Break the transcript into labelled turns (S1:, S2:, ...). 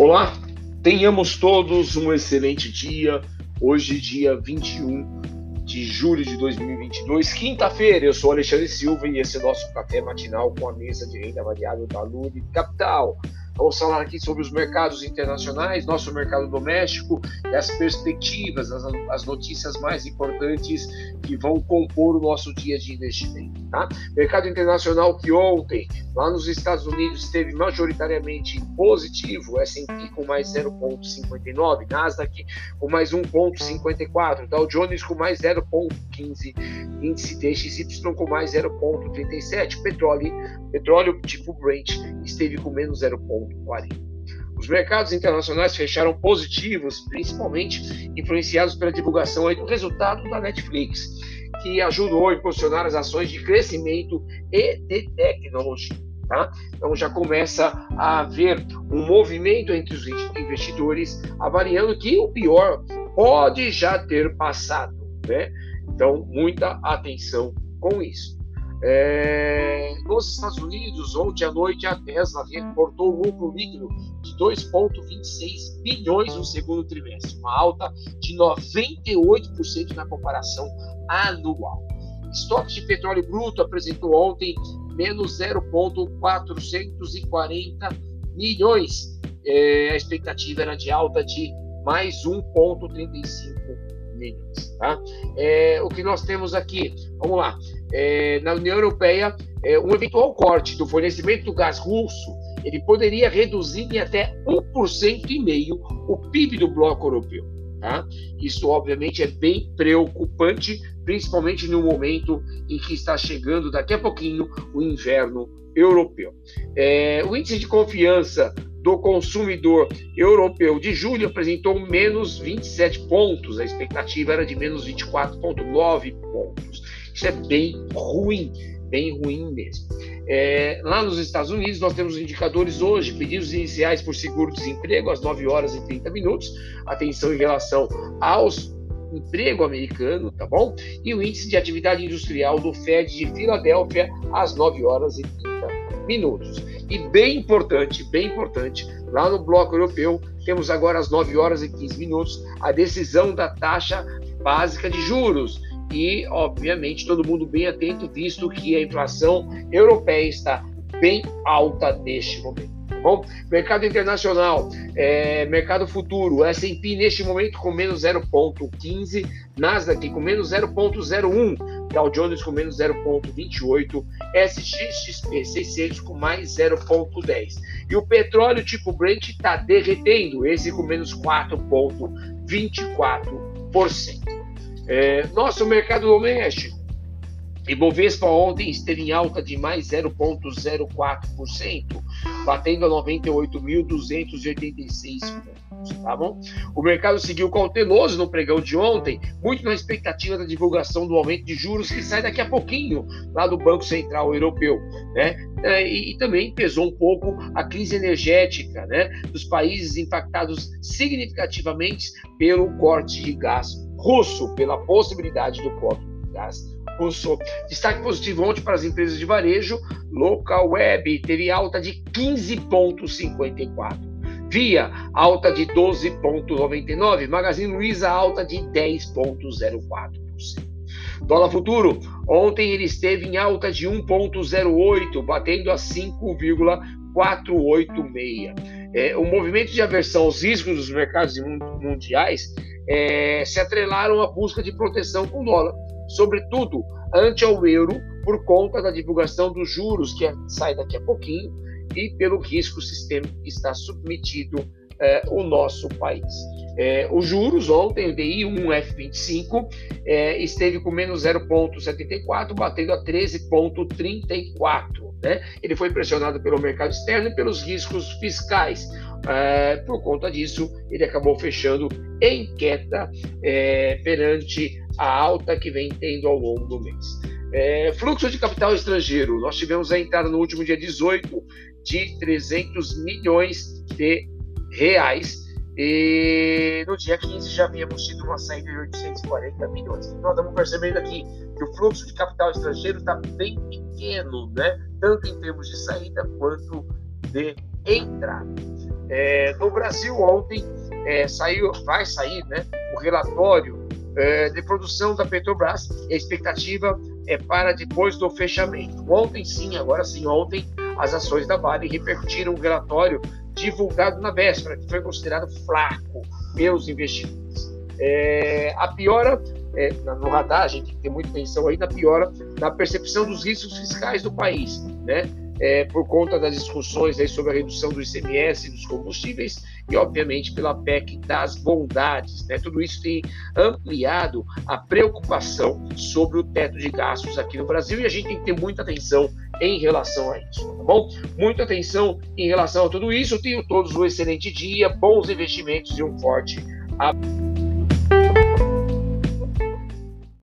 S1: Olá, tenhamos todos um excelente dia. Hoje, dia 21 de julho de 2022, quinta-feira. Eu sou Alexandre Silva e esse é nosso café matinal com a mesa de renda variável da Lune Capital. Vamos falar aqui sobre os mercados internacionais, nosso mercado doméstico as perspectivas, as, as notícias mais importantes que vão compor o nosso dia de investimento. Tá? Mercado internacional que ontem, lá nos Estados Unidos, esteve majoritariamente positivo, S&P com mais 0,59, Nasdaq com mais 1,54, Dow Jones com mais 0,15, índice DXY com mais 0,37, petróleo, petróleo tipo Brent esteve com menos 0,40. Os mercados internacionais fecharam positivos, principalmente influenciados pela divulgação do resultado da Netflix, que ajudou a impulsionar as ações de crescimento e de tecnologia. Tá? Então já começa a haver um movimento entre os investidores avaliando que o pior pode já ter passado. Né? Então, muita atenção com isso. É, nos Estados Unidos, ontem à noite, a Tesla reportou lucro líquido de 2,26 bilhões no segundo trimestre, uma alta de 98% na comparação anual. Estoque de petróleo bruto apresentou ontem menos 0,440 milhões. É, a expectativa era de alta de mais 1,35 milhões. Tá? É, o que nós temos aqui, vamos lá, é, na União Europeia, é, um eventual corte do fornecimento do gás russo, ele poderia reduzir em até 1,5% o PIB do bloco europeu. Tá? Isso, obviamente, é bem preocupante, principalmente no momento em que está chegando daqui a pouquinho o inverno europeu. É, o índice de confiança do consumidor europeu de julho apresentou menos 27 pontos, a expectativa era de menos 24,9 pontos. Isso é bem ruim, bem ruim mesmo. É, lá nos Estados Unidos, nós temos indicadores hoje, pedidos iniciais por seguro-desemprego às 9 horas e 30 minutos, atenção em relação aos emprego americano, tá bom? E o índice de atividade industrial do Fed de Filadélfia às 9 horas e 30 minutos. E bem importante, bem importante, lá no bloco europeu, temos agora às 9 horas e 15 minutos a decisão da taxa básica de juros. E, obviamente, todo mundo bem atento, visto que a inflação europeia está bem alta neste momento. Tá bom, mercado internacional, é, mercado futuro, S&P neste momento com menos 0,15, Nasdaq com menos 0,01, Dow Jones com menos 0,28, SXXP 600 com mais 0,10. E o petróleo tipo Brent está derretendo, esse com menos 4,24%. É, nosso mercado doméstico, Ibovespa ontem esteve em alta de mais 0,04%, batendo a 98.286 pontos tá bom? O mercado seguiu cauteloso no pregão de ontem, muito na expectativa da divulgação do aumento de juros que sai daqui a pouquinho lá do Banco Central Europeu, né? É, e, e também pesou um pouco a crise energética, né? Dos países impactados significativamente pelo corte de gás russo, pela possibilidade do corte de gás russo. Destaque positivo ontem para as empresas de varejo, Local Web teve alta de 15,54. Via alta de 12,99, Magazine Luiza alta de 10,04%. Dólar futuro, ontem ele esteve em alta de 1,08, batendo a 5,486. É, o movimento de aversão aos riscos dos mercados mundiais é, se atrelaram à busca de proteção com o dólar, sobretudo ante ao euro, por conta da divulgação dos juros que sai daqui a pouquinho e pelo risco sistêmico que está submetido é, o nosso país. É, os juros ontem, o DI 1F25, é, esteve com menos 0,74, batendo a 13,34. Né? Ele foi pressionado pelo mercado externo e pelos riscos fiscais. É, por conta disso, ele acabou fechando em queda é, perante a alta que vem tendo ao longo do mês. É, fluxo de capital estrangeiro. Nós tivemos a entrada no último dia 18 de 300 milhões de reais. E no dia 15 já havíamos tido uma saída de 840 milhões. Então, estamos percebendo aqui que o fluxo de capital estrangeiro está bem pequeno, né? tanto em termos de saída quanto de entrada. É, no Brasil, ontem, é, saiu, vai sair né, o relatório é, de produção da Petrobras. A expectativa é para depois do fechamento. Ontem, sim, agora sim, ontem, as ações da Vale repercutiram o relatório divulgado na véspera, que foi considerado fraco pelos investidores. É, a piora é, no radar, a gente tem muita atenção aí na piora na percepção dos riscos fiscais do país, né? É, por conta das discussões aí sobre a redução do ICMS dos combustíveis e, obviamente, pela PEC das bondades. Né? Tudo isso tem ampliado a preocupação sobre o teto de gastos aqui no Brasil e a gente tem que ter muita atenção em relação a isso, tá bom? Muita atenção em relação a tudo isso. Tenho todos um excelente dia, bons investimentos e um forte abraço.